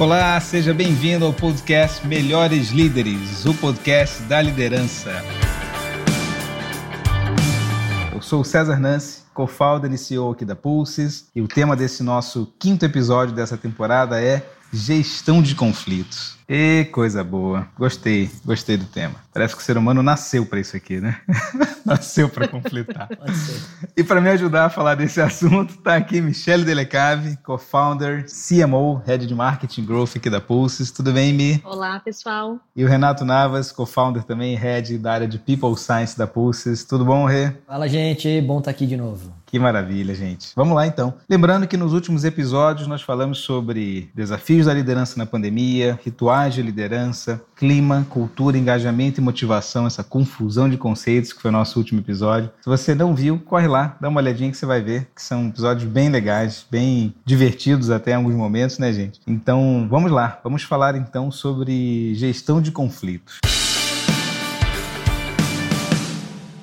Olá, seja bem-vindo ao podcast Melhores Líderes, o podcast da liderança. Eu sou o César Nance, co-founder e CEO aqui da Pulses, e o tema desse nosso quinto episódio dessa temporada é Gestão de conflitos. E coisa boa. Gostei, gostei do tema. Parece que o ser humano nasceu para isso aqui, né? nasceu para conflitar. Pode ser. E para me ajudar a falar desse assunto, está aqui Michelle Delecave, co-founder, CMO, Head de Marketing Growth aqui da Pulses. Tudo bem, Mi? Olá, pessoal. E o Renato Navas, co-founder também, Head da área de People Science da Pulses. Tudo bom, Rê? Fala, gente. Bom estar tá aqui de novo. Que maravilha, gente. Vamos lá então. Lembrando que nos últimos episódios nós falamos sobre desafios da liderança na pandemia, rituais de liderança, clima, cultura, engajamento e motivação, essa confusão de conceitos que foi o nosso último episódio. Se você não viu, corre lá, dá uma olhadinha que você vai ver que são episódios bem legais, bem divertidos até em alguns momentos, né, gente? Então, vamos lá. Vamos falar então sobre gestão de conflitos.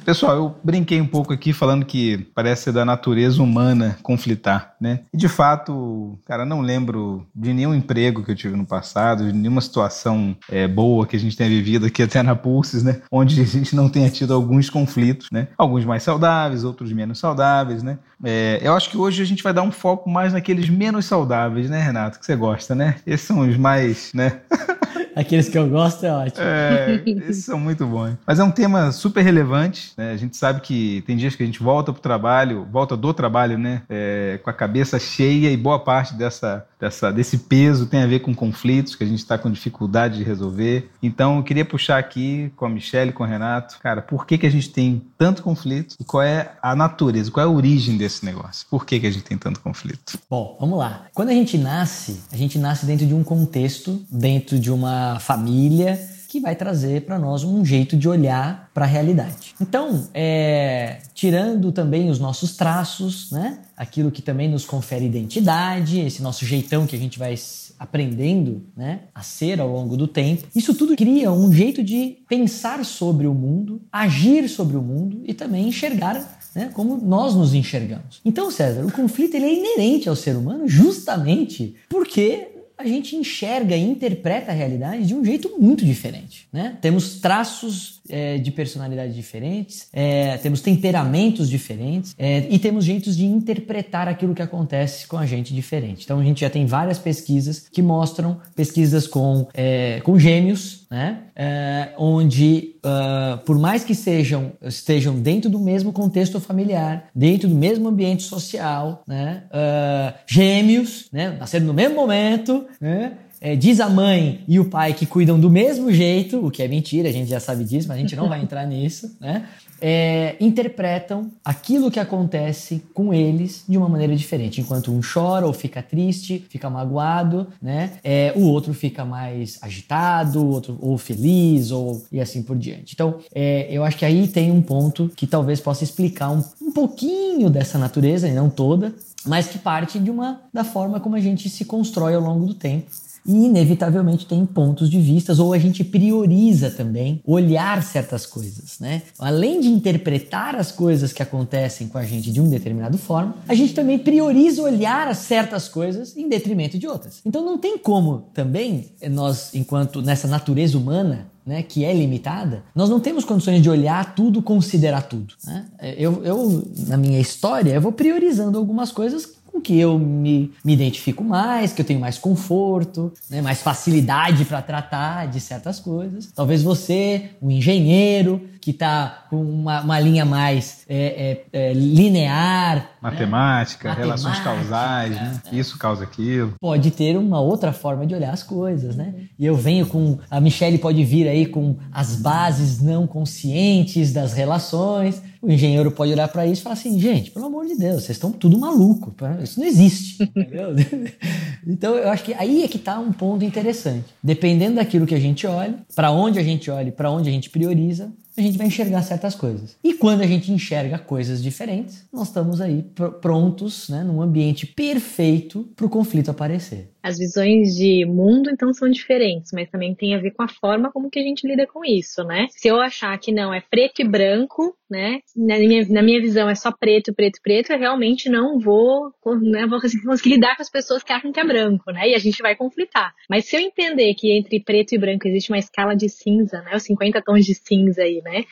Pessoal, eu brinquei um pouco aqui falando que parece ser da natureza humana conflitar, né? E de fato, cara, não lembro de nenhum emprego que eu tive no passado, de nenhuma situação é, boa que a gente tenha vivido aqui até na Pulses, né? Onde a gente não tenha tido alguns conflitos, né? Alguns mais saudáveis, outros menos saudáveis, né? É, eu acho que hoje a gente vai dar um foco mais naqueles menos saudáveis, né, Renato? Que você gosta, né? Esses são os mais, né? Aqueles que eu gosto é ótimo. É, esses são muito bons. Mas é um tema super relevante. Né? A gente sabe que tem dias que a gente volta pro trabalho, volta do trabalho, né? É, com a cabeça cheia e boa parte dessa, dessa, desse peso tem a ver com conflitos que a gente está com dificuldade de resolver. Então eu queria puxar aqui com a Michelle, com o Renato, cara, por que, que a gente tem tanto conflito e qual é a natureza, qual é a origem desse negócio? Por que, que a gente tem tanto conflito? Bom, vamos lá. Quando a gente nasce, a gente nasce dentro de um contexto, dentro de uma família que vai trazer para nós um jeito de olhar para a realidade. Então, é, tirando também os nossos traços, né? aquilo que também nos confere identidade, esse nosso jeitão que a gente vai aprendendo né, a ser ao longo do tempo, isso tudo cria um jeito de pensar sobre o mundo, agir sobre o mundo e também enxergar né, como nós nos enxergamos. Então, César, o conflito ele é inerente ao ser humano justamente porque a gente enxerga e interpreta a realidade de um jeito muito diferente. Né? Temos traços é, de personalidade diferentes, é, temos temperamentos diferentes é, e temos jeitos de interpretar aquilo que acontece com a gente diferente. Então a gente já tem várias pesquisas que mostram pesquisas com, é, com gêmeos, né? É, onde uh, por mais que sejam estejam dentro do mesmo contexto familiar, dentro do mesmo ambiente social, né? Uh, gêmeos, né? No mesmo momento, né? É, diz a mãe e o pai que cuidam do mesmo jeito, o que é mentira, a gente já sabe disso, mas a gente não vai entrar nisso, né? É, interpretam aquilo que acontece com eles de uma maneira diferente. Enquanto um chora ou fica triste, fica magoado, né? É, o outro fica mais agitado, outro ou feliz, ou e assim por diante. Então, é, eu acho que aí tem um ponto que talvez possa explicar um, um pouquinho dessa natureza, e não toda, mas que parte de uma da forma como a gente se constrói ao longo do tempo e inevitavelmente tem pontos de vistas ou a gente prioriza também olhar certas coisas, né? Além de interpretar as coisas que acontecem com a gente de um determinado forma, a gente também prioriza olhar certas coisas em detrimento de outras. Então não tem como também nós, enquanto nessa natureza humana, né, que é limitada, nós não temos condições de olhar tudo, considerar tudo. Né? Eu, eu, na minha história, eu vou priorizando algumas coisas com que eu me, me identifico mais, que eu tenho mais conforto, né, mais facilidade para tratar de certas coisas. Talvez você, um engenheiro, que está com uma, uma, linha mais é, é, é, linear. Matemática, né? relações causais, né? Isso causa aquilo. Pode ter uma outra forma de olhar as coisas, né? E eu venho com. A Michelle pode vir aí com as bases não conscientes das relações. O engenheiro pode olhar para isso e falar assim: gente, pelo amor de Deus, vocês estão tudo maluco. Isso não existe. Entendeu? então eu acho que aí é que está um ponto interessante. Dependendo daquilo que a gente olha, para onde a gente olha, para onde a gente prioriza, a gente vai enxergar certas coisas. E quando a gente enxerga coisas diferentes, nós estamos aí pr prontos, né, num ambiente perfeito para o conflito aparecer. As visões de mundo, então, são diferentes, mas também tem a ver com a forma como que a gente lida com isso, né? Se eu achar que não, é preto e branco, né? Na minha, na minha visão é só preto, preto, preto, eu realmente não vou, né, vou conseguir lidar com as pessoas que acham que é branco, né? E a gente vai conflitar. Mas se eu entender que entre preto e branco existe uma escala de cinza, né? Os 50 tons de cinza aí, né?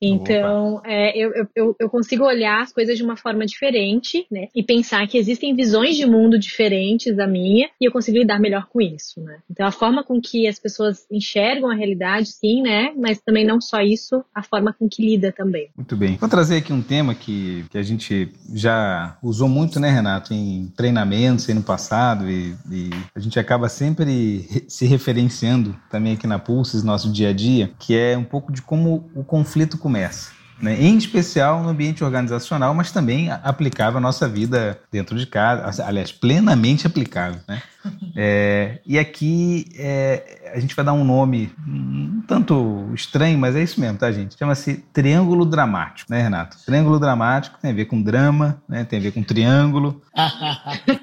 Então, é, eu, eu, eu consigo olhar as coisas de uma forma diferente, né? E pensar que existem visões de mundo diferentes da minha e eu consigo lidar melhor com isso, né? Então, a forma com que as pessoas enxergam a realidade, sim, né? Mas também não só isso, a forma com que lida também. Muito bem. Vou trazer aqui um tema que, que a gente já usou muito, né, Renato, em treinamentos aí no passado e, e a gente acaba sempre se referenciando também aqui na Pulses, nosso dia a dia, que é um pouco de como o conflito começa. Né? Em especial no ambiente organizacional, mas também aplicável à nossa vida dentro de casa, aliás, plenamente aplicável. Né? É, e aqui é, a gente vai dar um nome um tanto estranho, mas é isso mesmo, tá, gente? Chama-se triângulo dramático, né, Renato? Triângulo dramático tem a ver com drama, né? Tem a ver com triângulo.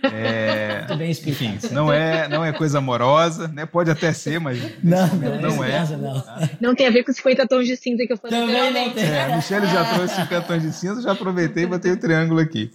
é, Muito bem explicado. Enfim, não é, não é coisa amorosa, né? Pode até ser, mas não, não, não é. Não. não tem a ver com os 50 tons de cinza que eu falei. Também não tem. É, a Michelle já trouxe 50 tons de cinza, já aproveitei e botei o triângulo aqui.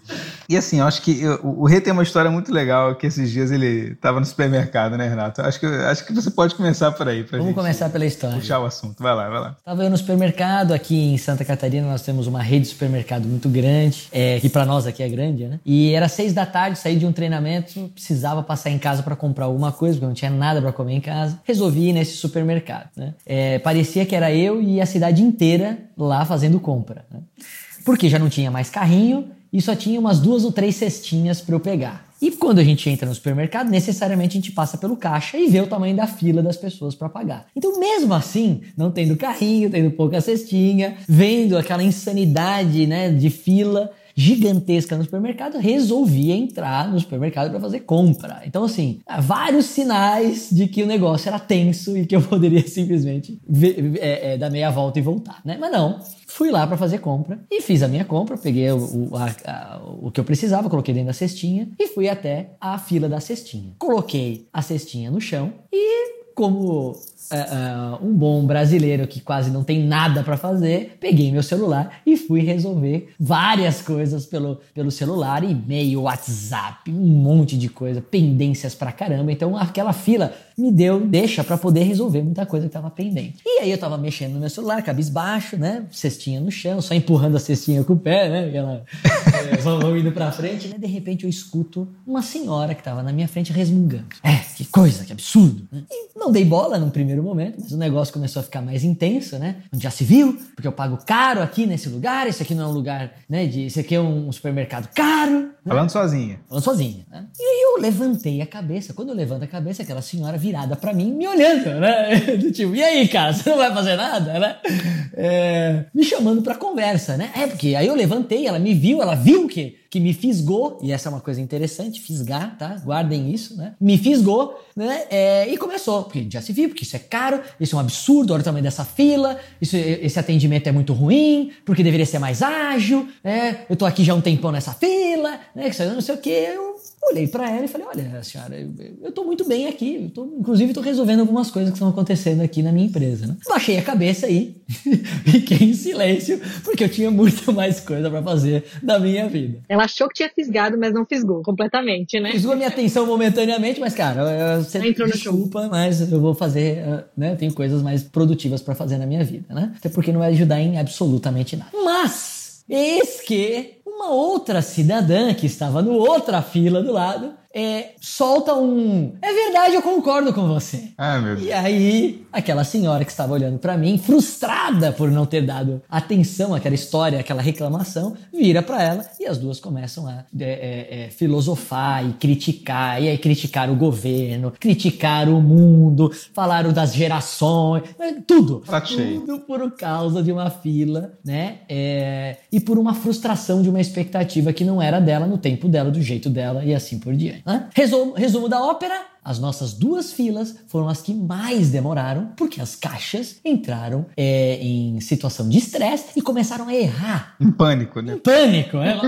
E assim, eu acho que eu, o Rê tem uma história muito legal que esses dias ele estava no supermercado, né, Renato? Acho que, acho que você pode começar por aí. Vamos começar pela história. Puxar o assunto. Vai lá, vai lá. Estava eu no supermercado, aqui em Santa Catarina nós temos uma rede de supermercado muito grande, é, que para nós aqui é grande, né? E era seis da tarde, saí de um treinamento, precisava passar em casa para comprar alguma coisa, porque eu não tinha nada para comer em casa. Resolvi ir nesse supermercado, né? É, parecia que era eu e a cidade inteira lá fazendo compra, né? Porque já não tinha mais carrinho e só tinha umas duas ou três cestinhas para eu pegar. E quando a gente entra no supermercado, necessariamente a gente passa pelo caixa e vê o tamanho da fila das pessoas para pagar. Então, mesmo assim, não tendo carrinho, tendo pouca cestinha, vendo aquela insanidade, né, de fila, gigantesca no supermercado, resolvi entrar no supermercado para fazer compra. Então, assim, vários sinais de que o negócio era tenso e que eu poderia simplesmente ver, é, é, dar meia volta e voltar, né? Mas não, fui lá para fazer compra e fiz a minha compra, peguei o, o, a, a, o que eu precisava, coloquei dentro da cestinha e fui até a fila da cestinha. Coloquei a cestinha no chão e como uh, uh, um bom brasileiro que quase não tem nada para fazer, peguei meu celular e fui resolver várias coisas pelo, pelo celular, e-mail, WhatsApp, um monte de coisa, pendências pra caramba. Então aquela fila me deu deixa para poder resolver muita coisa que estava pendente. E aí eu tava mexendo no meu celular, cabisbaixo, né? Cestinha no chão, só empurrando a cestinha com o pé, né? Aquela, é, vão indo pra frente, né? De repente eu escuto uma senhora que tava na minha frente resmungando. É, que coisa, que absurdo. Né? E não dei bola no primeiro momento, mas o negócio começou a ficar mais intenso, né? Onde já se viu, porque eu pago caro aqui nesse lugar, esse aqui não é um lugar, né? De, esse aqui é um supermercado caro. Né? Falando sozinha. Falando sozinha, né? E aí eu levantei a cabeça. Quando eu levanto a cabeça, aquela senhora virada para mim, me olhando, né? Do tipo, e aí, cara, você não vai fazer nada, né? É, me chamando pra conversa, né? É, porque aí eu levantei, ela me viu, ela viu que que me fisgou, e essa é uma coisa interessante, fisgar, tá? Guardem isso, né? Me fisgou, né? É, e começou, porque já se viu, porque isso é caro, isso é um absurdo, olha o tamanho dessa fila, isso, esse atendimento é muito ruim, porque deveria ser mais ágil, né? Eu tô aqui já um tempão nessa fila, né? Que não sei o que, eu olhei para ela e falei: Olha, senhora, eu, tô muito bem aqui. Eu tô, inclusive, tô resolvendo algumas coisas que estão acontecendo aqui na minha empresa. Né? Baixei a cabeça aí, fiquei em silêncio, porque eu tinha muito mais coisa para fazer na minha vida. Ela achou que tinha fisgado, mas não fisgou completamente, né? Fisgou a minha atenção momentaneamente, mas, cara, você entrou desculpa, no mas eu vou fazer, ah, né? Eu tenho coisas mais produtivas para fazer na minha vida, né? Até porque não vai ajudar em absolutamente nada. Mas, eis que uma outra cidadã que estava no outra fila do lado é, solta um. É verdade, eu concordo com você. Ah, meu Deus. E aí, aquela senhora que estava olhando para mim, frustrada por não ter dado atenção àquela história, àquela reclamação, vira para ela e as duas começam a é, é, é, filosofar e criticar, e aí criticar o governo, criticar o mundo, falaram das gerações, né, tudo. Achei. Tudo por causa de uma fila, né? É, e por uma frustração de uma expectativa que não era dela, no tempo dela, do jeito dela e assim por diante. Né? Resumo, resumo da ópera: as nossas duas filas foram as que mais demoraram, porque as caixas entraram é, em situação de estresse e começaram a errar. Em pânico, né? Em pânico, né?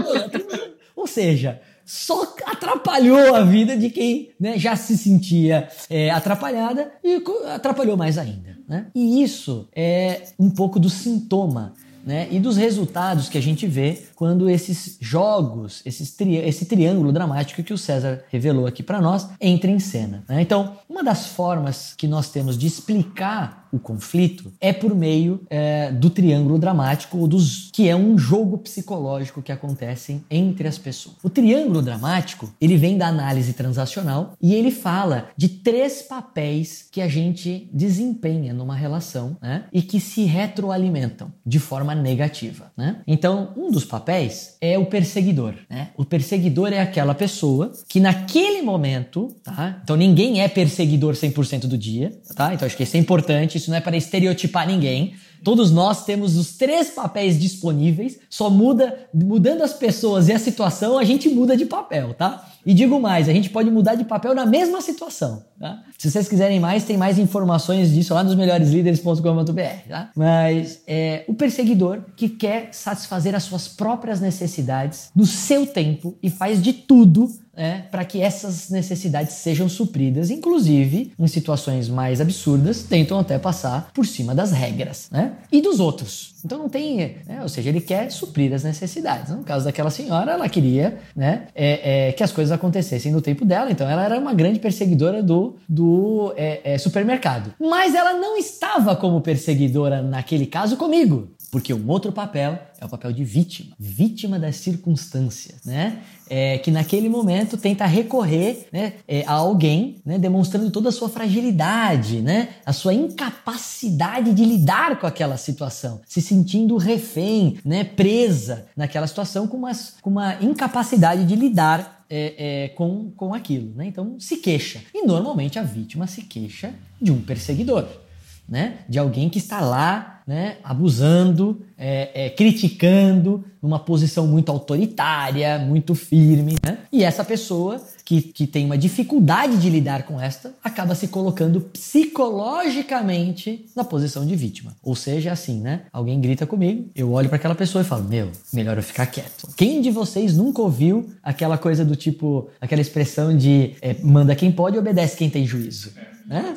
Ou seja, só atrapalhou a vida de quem né, já se sentia é, atrapalhada e atrapalhou mais ainda. Né? E isso é um pouco do sintoma né, e dos resultados que a gente vê quando esses jogos, esses tri esse triângulo dramático que o César revelou aqui para nós, entra em cena. Né? Então, uma das formas que nós temos de explicar o conflito é por meio é, do triângulo dramático, dos, que é um jogo psicológico que acontece entre as pessoas. O triângulo dramático ele vem da análise transacional e ele fala de três papéis que a gente desempenha numa relação né, e que se retroalimentam de forma negativa. Né? Então, um dos papéis é o perseguidor. Né? O perseguidor é aquela pessoa que naquele momento, tá? então ninguém é perseguidor 100% do dia, tá? então acho que isso é importante isso não é para estereotipar ninguém. Todos nós temos os três papéis disponíveis, só muda, mudando as pessoas e a situação, a gente muda de papel, tá? E digo mais, a gente pode mudar de papel na mesma situação, tá? Se vocês quiserem mais, tem mais informações disso lá nos melhoreslíderes.com.br, tá? Mas é o perseguidor que quer satisfazer as suas próprias necessidades no seu tempo e faz de tudo né, para que essas necessidades sejam supridas, inclusive em situações mais absurdas, tentam até passar por cima das regras né, e dos outros. Então não tem, né, ou seja, ele quer suprir as necessidades. No caso daquela senhora, ela queria né, é, é, que as coisas acontecessem no tempo dela, então ela era uma grande perseguidora do, do é, é supermercado. Mas ela não estava como perseguidora naquele caso comigo. Porque um outro papel é o papel de vítima, vítima das circunstâncias, né? É, que naquele momento tenta recorrer né, é, a alguém, né, demonstrando toda a sua fragilidade, né, a sua incapacidade de lidar com aquela situação, se sentindo refém, né, presa naquela situação com com uma incapacidade de lidar é, é, com, com aquilo. Né? Então se queixa. E normalmente a vítima se queixa de um perseguidor né? De alguém que está lá, né? Abusando, é, é, criticando, numa posição muito autoritária, muito firme, né? E essa pessoa que, que tem uma dificuldade de lidar com esta acaba se colocando psicologicamente na posição de vítima. Ou seja, assim, né? Alguém grita comigo, eu olho para aquela pessoa e falo: Meu, melhor eu ficar quieto. Quem de vocês nunca ouviu aquela coisa do tipo, aquela expressão de é, manda quem pode e obedece quem tem juízo? Né?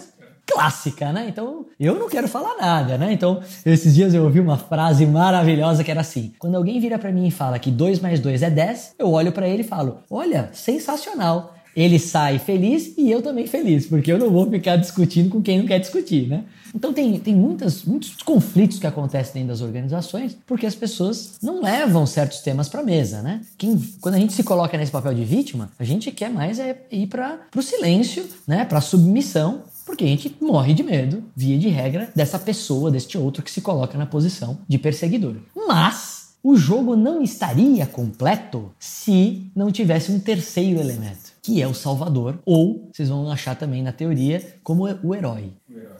Clássica, né? Então, eu não quero falar nada, né? Então, esses dias eu ouvi uma frase maravilhosa que era assim: quando alguém vira para mim e fala que 2 mais 2 é 10, eu olho para ele e falo: "Olha, sensacional". Ele sai feliz e eu também feliz, porque eu não vou ficar discutindo com quem não quer discutir, né? Então tem, tem muitas, muitos conflitos que acontecem dentro das organizações porque as pessoas não levam certos temas para mesa, né? Quem, quando a gente se coloca nesse papel de vítima, a gente quer mais é ir para o silêncio, né? Para submissão porque a gente morre de medo, via de regra, dessa pessoa, deste outro que se coloca na posição de perseguidor. Mas o jogo não estaria completo se não tivesse um terceiro elemento, que é o salvador, ou vocês vão achar também na teoria como o herói. O herói.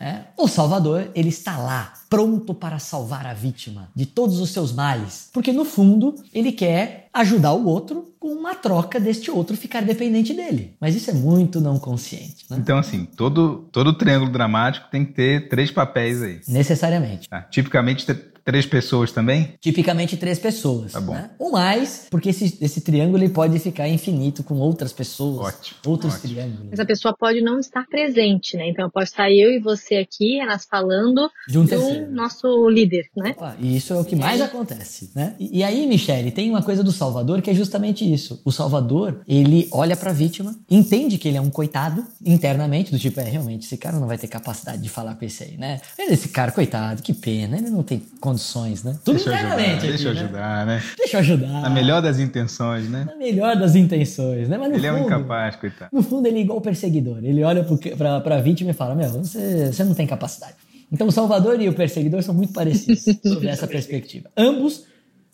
É? O Salvador, ele está lá, pronto para salvar a vítima de todos os seus males, porque no fundo ele quer ajudar o outro com uma troca deste outro ficar dependente dele. Mas isso é muito não consciente. Né? Então, assim, todo, todo triângulo dramático tem que ter três papéis aí. Necessariamente. Tá. Tipicamente, Três pessoas também? Tipicamente três pessoas. Tá bom. Né? Ou mais, porque esse, esse triângulo ele pode ficar infinito com outras pessoas. Ótimo. Outros ótimo. triângulos. Mas a pessoa pode não estar presente, né? Então pode estar eu e você aqui, elas falando De um do nosso líder, né? Opa, e isso é o que mais acontece, né? E, e aí, Michele, tem uma coisa do Salvador que é justamente isso. O Salvador, ele olha pra vítima, entende que ele é um coitado internamente, do tipo, é, realmente, esse cara não vai ter capacidade de falar com esse aí, né? Esse cara, coitado, que pena, ele não tem condições, né? Tudo Deixa ajudar, internamente aqui, deixa eu né? ajudar, né? Deixa eu ajudar. Na melhor das intenções, né? Na melhor das intenções, né? Mas no Ele é um fundo, incapaz, coitado. No fundo, ele é igual o perseguidor. Ele olha pra, pra vítima e fala: Meu, você, você não tem capacidade. Então, o Salvador e o perseguidor são muito parecidos sobre essa perspectiva. Ambos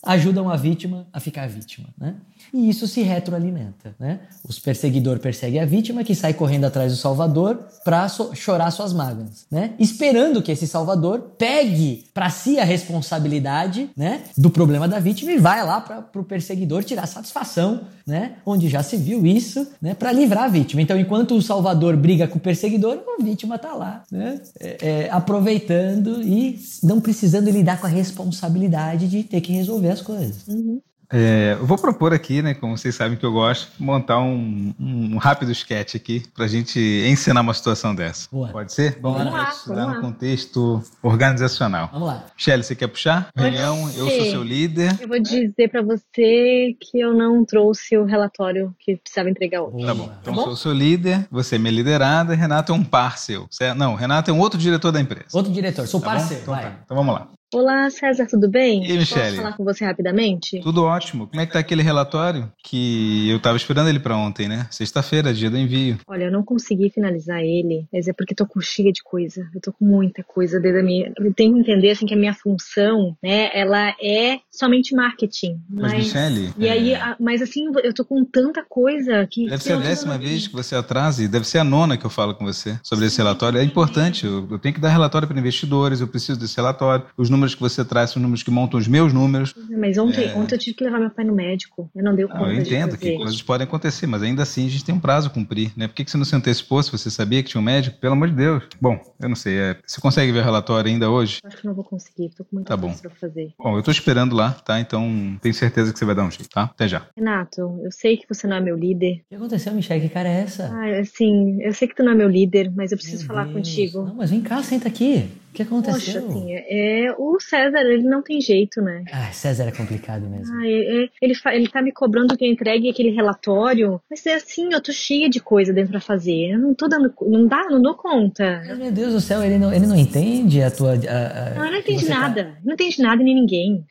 ajudam a vítima a ficar vítima, né? E isso se retroalimenta, né? Os perseguidor persegue a vítima que sai correndo atrás do salvador para so chorar suas mágoas, né? Esperando que esse salvador pegue para si a responsabilidade, né, do problema da vítima e vai lá para o perseguidor tirar satisfação, né? Onde já se viu isso, né, para livrar a vítima. Então, enquanto o salvador briga com o perseguidor, a vítima tá lá, né? É, é, aproveitando e não precisando lidar com a responsabilidade de ter que resolver as coisas. Uhum. É, eu vou propor aqui, né, como vocês sabem que eu gosto, montar um, um rápido sketch aqui pra gente ensinar uma situação dessa. Boa. Pode ser? Vamos Vamos lá, estudar vamos no lá. contexto organizacional. Vamos lá. Michele, você quer puxar? Reunião, eu sou seu líder. Eu vou dizer pra você que eu não trouxe o relatório que precisava entregar hoje. Tá bom. Boa. Então, Tá bom? sou seu líder, você é minha liderada, Renato é um par seu. certo? Não, Renato é um outro diretor da empresa. Outro diretor, sou Tá bom? parceiro, Então, vai. tá. então vamos lá. Olá, César, tudo bem? E aí, Michele? Posso falar com você rapidamente? Tudo ótimo. Como é que tá aquele relatório que eu tava esperando ele pra ontem, né? Sexta-feira, dia do envio. Olha, eu não consegui finalizar ele, mas é porque tô com cheia de coisa. Eu tô com muita coisa desde a minha. Eu tenho que entender assim que a minha função, né, ela é somente marketing. Mas, Mas, Michele, e é, aí, mas assim, eu tô com tanta coisa que. Deve que ser a décima vez que você atrasa e deve ser a nona que eu falo com você sobre esse relatório. É importante, eu, eu tenho que dar relatório para investidores, eu preciso desse relatório. Os números que você traz são números que montam os meus números. Mas ontem, É. ontem eu tive que levar meu pai no médico. Eu não dei Ah, conta eu de entendo que coisas podem acontecer, mas ainda assim a gente tem um prazo a cumprir, né? Por que, que você não se antecipou se você sabia que tinha um médico? Pelo amor de Deus. Bom, eu não sei, é, você consegue ver o relatório ainda hoje? Acho que não vou conseguir, tô com muita Tá bom. coisa pra fazer. Bom, eu tô esperando lá, tá? Então tenho certeza que você vai dar um jeito, tá? Até já. Renato, eu sei que você não é meu líder. O que aconteceu, Michelle? Que cara é essa? Ah, assim, eu sei que tu não é meu líder, mas eu preciso Meu falar Deus. contigo. Não, mas vem cá, senta aqui. O que aconteceu? Poxa, assim, é, o César, ele não tem jeito, né? Ah, César é complicado mesmo. Ah, é- é- ele, ele tá me cobrando que eu entregue aquele relatório, mas é assim, eu tô cheia de coisa dentro pra fazer. Eu não tô dando, não dá, não dou conta. Meu Deus do céu, ele não, ele não entende a tua. a- a- Não, ele não entende você tá- nada. Não entende nada nem ninguém.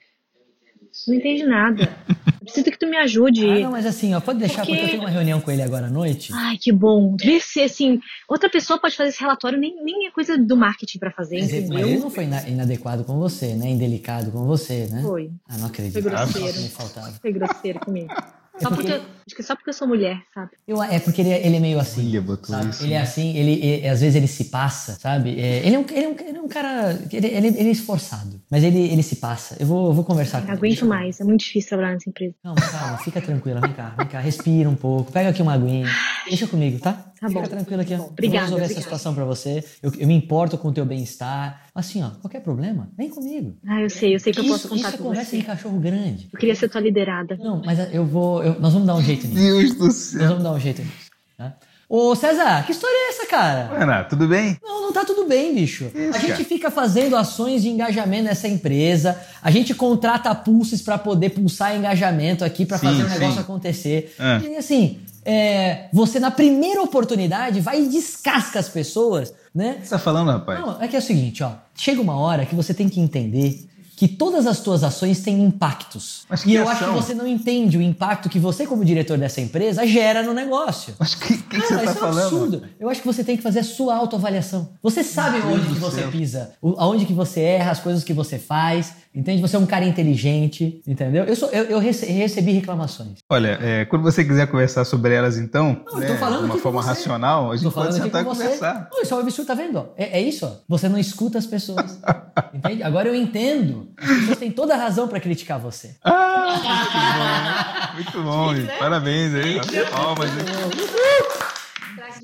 Não entende nada. Eu preciso que tu me ajude. Ah, não, mas assim, ó, pode deixar Porque- porque eu tenho uma reunião com ele agora à noite. Ai, que bom. Vê se, assim, outra pessoa pode fazer esse relatório, nem, nem é coisa do marketing pra fazer, Mas ele, mas entendeu? ele não foi ina- inadequado com você, né? Indelicado com você, né? Foi. Ah, não acredito. Foi grosseiro. Ah, só me faltava. Foi grosseiro comigo. Só porque- porque, eu- acho que é só porque eu sou mulher, sabe? Eu, é porque ele, é- ele é meio assim. Botou sabe? isso, Ele é assim, ele, ele- às vezes ele se passa, sabe? É, ele, é um, ele, é um, ele é um cara. Ele, ele, ele é esforçado, mas ele, ele se passa. Eu vou, eu vou conversar com Não ele. aguento eu- mais, é muito difícil trabalhar nessa empresa. Calma, calma, fica tranquila, vem cá, vem cá, respira um pouco, pega aqui uma aguinha, deixa comigo, tá? Tá fica bom. tranquila bom, eu obrigada, vou resolver essa obrigada. situação pra você, eu, eu me importo com o teu bem-estar. Assim, ó, qualquer problema, vem comigo. Ah, eu sei, eu sei que eu posso Isso, isso contar é com conversa você. de cachorro grande. Eu queria ser tua liderada. Não, mas eu vou, eu- nós vamos dar um jeito nisso. Deus do Nós céu. vamos dar um jeito nisso, tá? Ô, César, que história é essa, cara? Renato, tudo bem? Não, não tá tudo bem, bicho. Isso, a gente cara. fica fazendo ações de engajamento nessa empresa, a gente contrata pulses pra poder pulsar engajamento aqui pra Sim, fazer o negócio sim. acontecer. É. E assim, é, você na primeira oportunidade vai e descasca as pessoas, né? O que você tá falando, rapaz? Não, é que é o seguinte, ó. Chega uma hora que você tem que entender que todas as tuas ações têm impactos. Mas e que eu acho que ação? você não entende o impacto que você, como diretor dessa empresa, gera no negócio. Mas que, que, que Cara, você tá isso é um falando? absurdo. Eu acho que você tem que fazer a sua autoavaliação. Você sabe Meu onde que você céu. pisa, aonde que você erra, as coisas que você faz, entende? Você é um cara inteligente, entendeu? Eu, sou, eu, eu rece- recebi reclamações. Olha, é, quando você quiser conversar sobre elas, então, Não, eu né, tô falando de uma forma racional, a gente pode falando sentar e conversar. Não, isso é um absurdo, tá vendo? É, é isso, ó. Você não escuta as pessoas. entende? Agora eu entendo. As pessoas têm toda a razão pra criticar você. Ah, muito bom, muito bom. gente. Parabéns aí. Palmas. aí.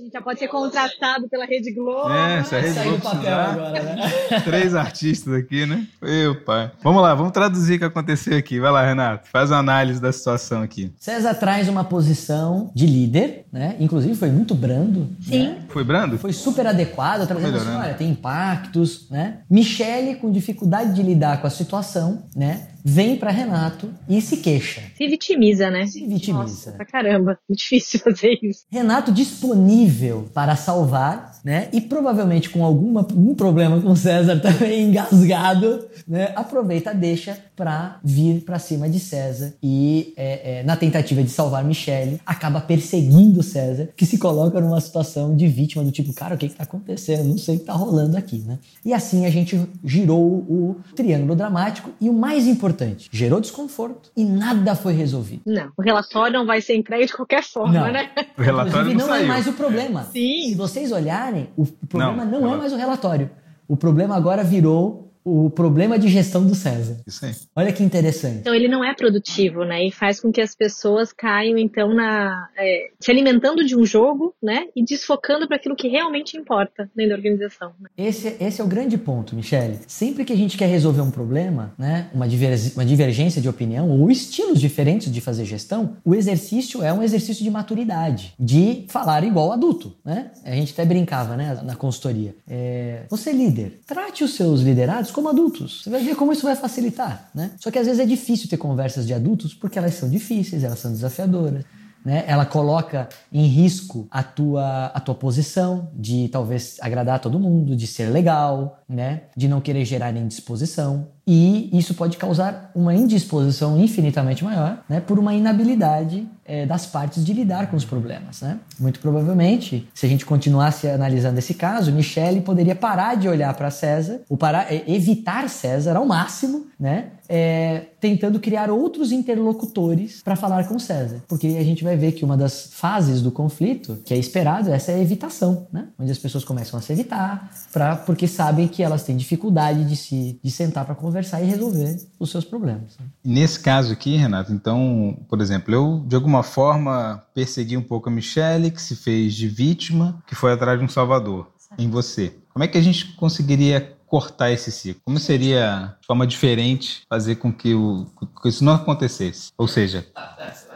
A gente já pode ser contratado pela Rede Globo. É, se a Rede Globo precisar, agora, né? Três artistas aqui, né? Meu pai. Vamos lá, vamos traduzir o que aconteceu aqui. Vai lá, Renato. Faz uma análise da situação aqui. César traz uma posição de líder, né? Inclusive foi muito brando. Sim. né? Foi brando? Foi super adequado, trazendo assim, olha, tem impactos, né? Michele, com dificuldade de lidar com a situação, né? Vem pra Renato e se queixa. Se vitimiza, né? Se vitimiza. Nossa, pra caramba. Muito difícil fazer isso. Renato disponível para salvar né? E provavelmente com alguma, algum problema com o César também engasgado, né? Aproveita, deixa para vir para cima de César e é, é, na tentativa de salvar Michelle acaba perseguindo César, que se coloca numa situação de vítima do tipo, cara, o que que tá acontecendo? Não sei o que tá rolando aqui, né? E assim a gente girou o triângulo dramático e o mais importante, gerou desconforto e nada foi resolvido. Não, o relatório não vai ser entregue de qualquer forma, Não. né? O relatório Inclusive, não, não é saiu. mais o problema. Sim. Se vocês olharem, o problema Não, não, é mais o relatório. O problema agora virou o problema de gestão do César. Isso aí. Olha que interessante. Então ele não é produtivo, né? E faz com que as pessoas caiam então na é, se alimentando de um jogo, né? E desfocando para aquilo que realmente importa dentro da organização. né? Esse, esse é o grande ponto, Michele. Sempre que a gente quer resolver um problema, né, uma, diverg- uma divergência de opinião ou estilos diferentes de fazer gestão, o exercício é um exercício de maturidade, de falar igual adulto. Né? A gente até brincava né, na consultoria. É, você é líder, trate os seus liderados como adultos. Você vai ver como isso vai facilitar. Né? Só que às vezes é difícil ter conversas de adultos porque elas são difíceis, elas são desafiadoras. né? Ela coloca em risco a tua, a tua posição de talvez agradar todo mundo, de ser legal, né? De não querer gerar indisposição. E isso pode causar uma indisposição infinitamente maior, né? Por uma inabilidade eh, das partes de lidar com os problemas, né? Muito provavelmente, se a gente continuasse analisando esse caso, Michele poderia parar de olhar para César, ou parar, eh, evitar César ao máximo, né? É, tentando criar outros interlocutores para falar com César. Porque a gente vai ver que uma das fases do conflito, que é esperado, essa é a evitação, né? Onde as pessoas começam a se evitar, pra, porque sabem que elas têm dificuldade de se de sentar para conversar e resolver os seus problemas. né? Nesse caso aqui, Renato, então, por exemplo, eu de alguma forma persegui um pouco a Michelle, que se fez de vítima, que foi atrás de um salvador, em você. Como é que a gente conseguiria cortar esse ciclo? Como seria de forma diferente fazer com que, o, que isso não acontecesse? Ou seja,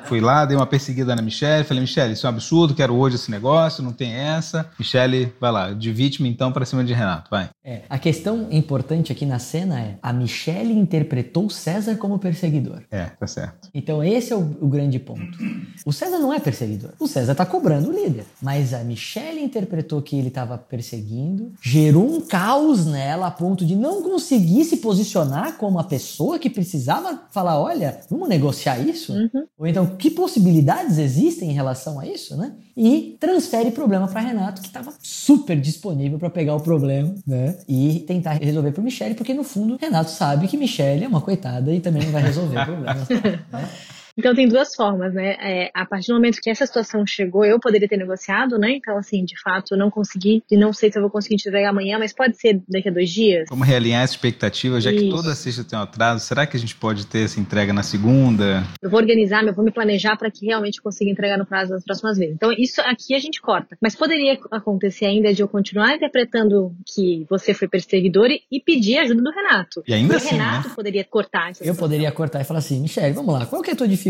fui lá, dei uma perseguida na Michelle, falei, Michelle, isso é um absurdo, quero hoje esse negócio, não tem essa. Michelle, vai lá, de vítima então para cima de Renato, vai. É, a questão importante aqui na cena é a Michelle interpretou César como perseguidor. É, tá certo. Então esse é o, o grande ponto. O César não é perseguidor. O César está cobrando o líder. Mas a Michelle interpretou que ele estava perseguindo, gerou um caos nela a ponto de não conseguir se posicionar como a pessoa que precisava falar, olha, vamos negociar isso? Uhum. Ou então, que possibilidades existem em relação a isso, né? E transfere o problema para Renato, que estava super disponível para pegar o problema, né? E tentar resolver para Michelle, porque no fundo Renato sabe que Michelle é uma coitada e também não vai resolver o problema. né? Então tem duas formas, né? É, a partir do momento que essa situação chegou, eu poderia ter negociado, né? Então, assim, de fato, eu não consegui, e não sei se eu vou conseguir te entregar amanhã, mas pode ser daqui a dois dias. Como realinhar essa expectativa, já que Isso. toda sexta tem um atraso, será que a gente pode ter essa entrega na segunda? Eu vou organizar, eu vou me planejar para que realmente consiga entregar no prazo das próximas vezes. Então, isso aqui a gente corta. Mas poderia acontecer ainda de eu continuar interpretando que você foi perseguidor e, e pedir ajuda do Renato. E ainda o assim, Renato poderia cortar Eu situação. poderia cortar e falar assim, Michelle, vamos lá, qual que é a tua dificuldade?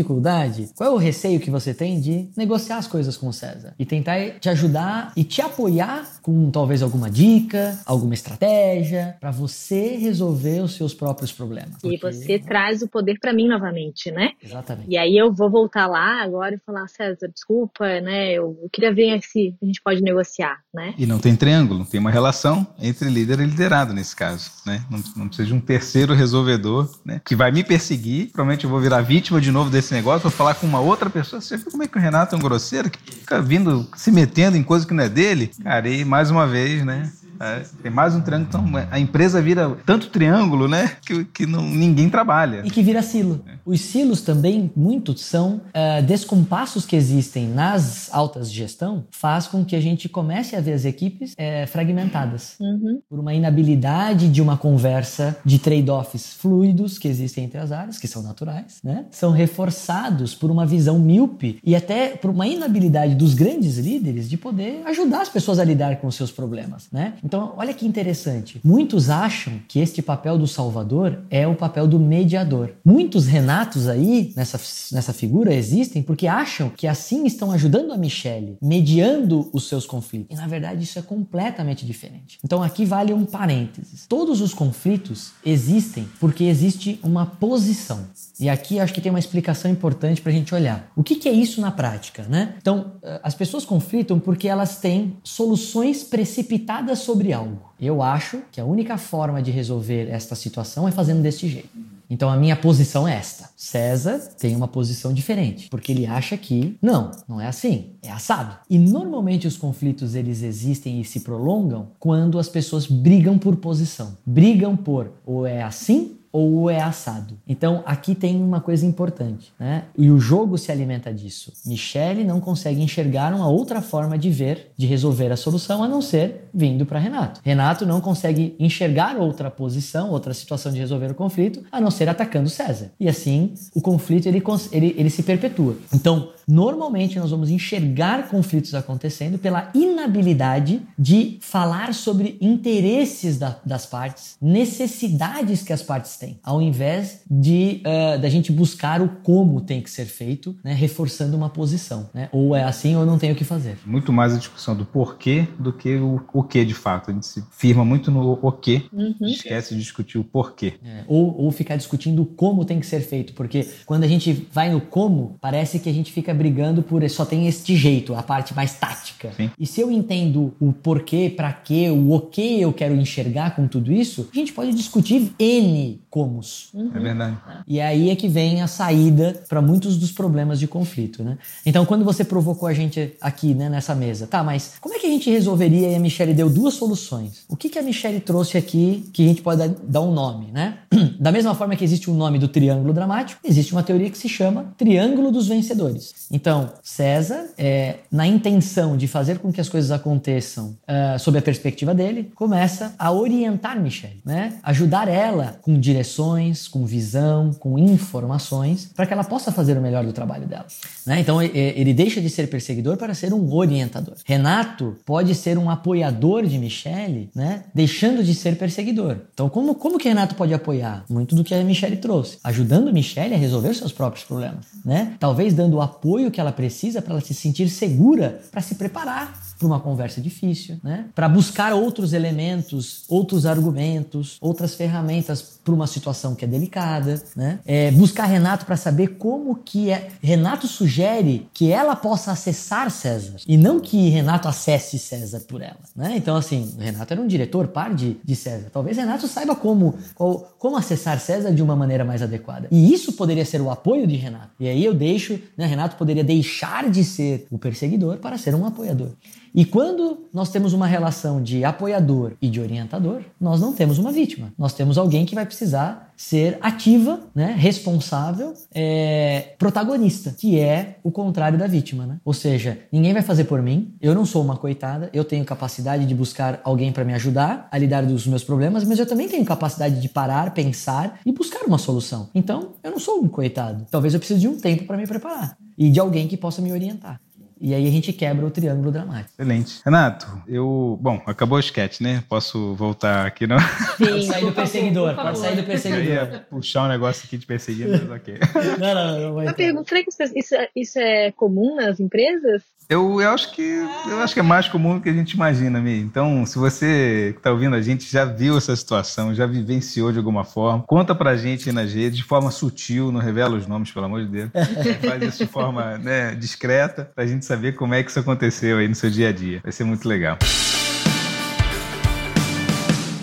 Qual é o receio que você tem de negociar as coisas com o César? E tentar te ajudar e te apoiar com talvez alguma dica, alguma estratégia, para você resolver os seus próprios problemas. E Porque- você traz o poder para mim novamente, né? Exatamente. E aí eu vou voltar lá agora e falar, César, desculpa, né? Eu, eu queria ver se a gente pode negociar, né? E não tem triângulo, tem uma relação entre líder e liderado nesse caso, né? Não, não precisa de um terceiro resolvedor, né? Que vai me perseguir, provavelmente eu vou virar vítima de novo desse negócio, vou falar com uma outra pessoa. Você viu como é que o Renato é um grosseiro, que fica vindo, se metendo em coisa que não é dele? Cara, e mais uma vez, né? É, tem mais um triângulo, então a empresa vira tanto triângulo, né? Que, que não, ninguém trabalha. E que vira silo. Os silos também, muitos, são ah, descompassos que existem nas altas de gestão, faz com que a gente comece a ver as equipes eh, fragmentadas. Uhum. Por uma inabilidade de uma conversa de trade-offs fluidos que existem entre as áreas, que são naturais, né? São reforçados por uma visão míope e até por uma inabilidade dos grandes líderes de poder ajudar as pessoas a lidar com os seus problemas, né? Então, olha que interessante. Muitos acham que este papel do salvador é o papel do mediador. Muitos Renatos aí, nessa, nessa figura, existem porque acham que assim estão ajudando a Michelle, mediando os seus conflitos. E na verdade isso é completamente diferente. Então aqui vale um parênteses. Todos os conflitos existem porque existe uma posição. E aqui acho que tem uma explicação importante para a gente olhar. O que, que é isso na prática, né? Então, eh, as pessoas conflitam porque elas têm soluções precipitadas sobre algo. Eu acho que a única forma de resolver esta situação é fazendo deste jeito. Então a minha posição é esta. César tem uma posição diferente, porque ele acha que não, não é assim, é assado. E normalmente os conflitos eles existem e se prolongam quando as pessoas brigam por posição. Brigam por ou é assim ou é assado. Então aqui tem uma coisa importante, né? E o jogo se alimenta disso. Michele não consegue enxergar uma outra forma de ver, de resolver a solução a não ser vindo para Renato. Renato não consegue enxergar outra posição, outra situação de resolver o conflito a não ser atacando César. E assim o conflito ele, ele, ele se perpetua. Então normalmente nós vamos enxergar conflitos acontecendo pela inabilidade de falar sobre interesses da, das partes, necessidades que as partes têm ao invés de uh, da gente buscar o como tem que ser feito, né, reforçando uma posição, né? Ou é assim ou não tem o que fazer. Muito mais a discussão do porquê do que o, o que de fato. A gente se firma muito no o que, uhum. esquece de discutir o porquê. É, ou, ou ficar discutindo como tem que ser feito, porque quando a gente vai no como, parece que a gente fica brigando por só tem este jeito, a parte mais tática. Sim. E se eu entendo o porquê, para quê, o o que eu quero enxergar com tudo isso, a gente pode discutir N comos. Uhum. É verdade. E aí é que vem a saída para muitos dos problemas de conflito, né? Então, quando você provocou a gente aqui, né, nessa mesa, tá, mas como é que a gente resolveria e a Michelle deu duas soluções? O que, que a Michelle trouxe aqui que a gente pode dar um nome, né? Da mesma forma que existe o um nome do triângulo dramático, existe uma teoria que se chama Triângulo dos Vencedores. Então, César, é, na intenção de fazer com que as coisas aconteçam uh, sob a perspectiva dele, começa a orientar Michelle, né? Ajudar ela com direção direções, com visão, com informações, para que ela possa fazer o melhor do trabalho dela. Né? Então ele deixa de ser perseguidor para ser um orientador. Renato pode ser um apoiador de Michele, né? deixando de ser perseguidor. Então como, como que Renato pode apoiar? Muito do que a Michele trouxe, ajudando Michele a resolver seus próprios problemas. Né? Talvez dando o apoio que ela precisa para ela se sentir segura para se preparar para uma conversa difícil, né? para buscar outros elementos, outros argumentos, outras ferramentas para uma situação que é delicada, né? É, buscar Renato para saber como que é. Renato sugere que ela possa acessar César e não que Renato acesse César por ela, né? Então assim, Renato era um diretor par de, de César. Talvez Renato saiba como, qual, como acessar César de uma maneira mais adequada. E isso poderia ser o apoio de Renato. E aí eu deixo, né? Renato poderia deixar de ser o perseguidor para ser um apoiador. E quando nós temos uma relação de apoiador e de orientador, nós não temos uma vítima. Nós temos alguém que vai precisar ser ativa, né, responsável, é, protagonista, que é o contrário da vítima. Né? Ou seja, ninguém vai fazer por mim, eu não sou uma coitada, eu tenho capacidade de buscar alguém para me ajudar a lidar dos meus problemas, mas eu também tenho capacidade de parar, pensar e buscar uma solução. Então, eu não sou um coitado. Talvez eu precise de um tempo para me preparar e de alguém que possa me orientar. E aí a gente quebra o triângulo dramático. Excelente. Renato, eu. Bom, acabou o sketch, né? Posso voltar aqui, não? Sim, pode sair do perseguidor, pode sair do perseguidor. Eu ia puxar um negócio aqui de perseguindo, mas ok. Não, não, não. Uma pergunta: será que isso, isso é comum nas empresas? Eu, eu, acho que, eu acho que é mais comum do que a gente imagina, Mi. Então, se você que está ouvindo a gente já viu essa situação, já vivenciou de alguma forma, conta pra gente aí nas redes, de forma sutil, não revela os nomes, pelo amor de Deus. Faz isso de forma né, discreta, pra gente saber como é que isso aconteceu aí no seu dia a dia. Vai ser muito legal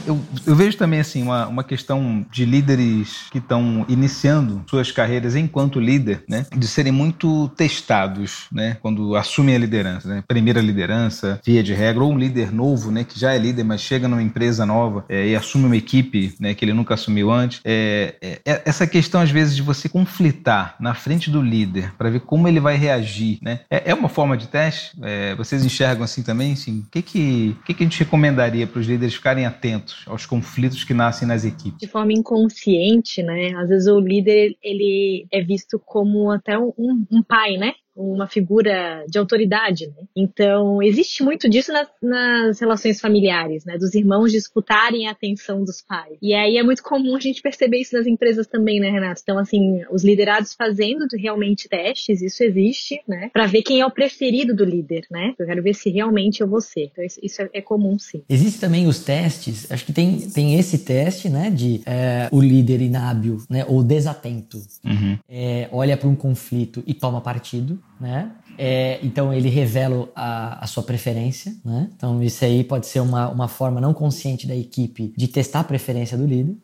eu, eu, vejo também assim uma, uma questão de líderes que estão iniciando suas carreiras enquanto líder, né, de serem muito testados, né, quando assumem a liderança, né, primeira liderança, via de regra, ou um líder novo, né, que já é líder, mas chega numa empresa nova é, e assume uma equipe, né, que ele nunca assumiu antes. É, é, é essa questão às vezes de você conflitar na frente do líder para ver como ele vai reagir, né, é, é uma forma de teste. É, vocês enxergam assim também, assim, o que que, que que a gente recomendaria para os líderes ficarem atentos aos conflitos que nascem nas equipes. De forma inconsciente, né? Às vezes o líder ele é visto como até um, um pai, né? Uma figura de autoridade, né? Então, existe muito disso nas, nas, relações familiares, né? Dos irmãos disputarem a atenção dos pais. E aí é muito comum a gente perceber isso nas empresas também, né, Renato? Então, assim, os liderados fazendo realmente testes, isso existe, né? Para ver quem é o preferido do líder, né? Eu quero ver se realmente eu vou ser. Então, isso é, é comum, sim. Existem também os testes, acho que tem, tem esse teste, né? De é, o líder inábil, né? Ou desatento. Uhum. É, olha para um conflito e toma partido né? É, então ele revela a, a, sua preferência, né? Então isso aí pode ser uma, uma forma não consciente da equipe de testar a preferência do líder.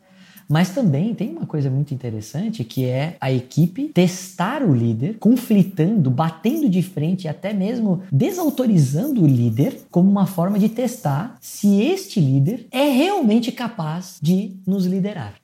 Mas também tem uma coisa muito interessante que é a equipe testar o líder, conflitando, batendo de frente, até mesmo desautorizando o líder, como uma forma de testar se este líder é realmente capaz de nos liderar.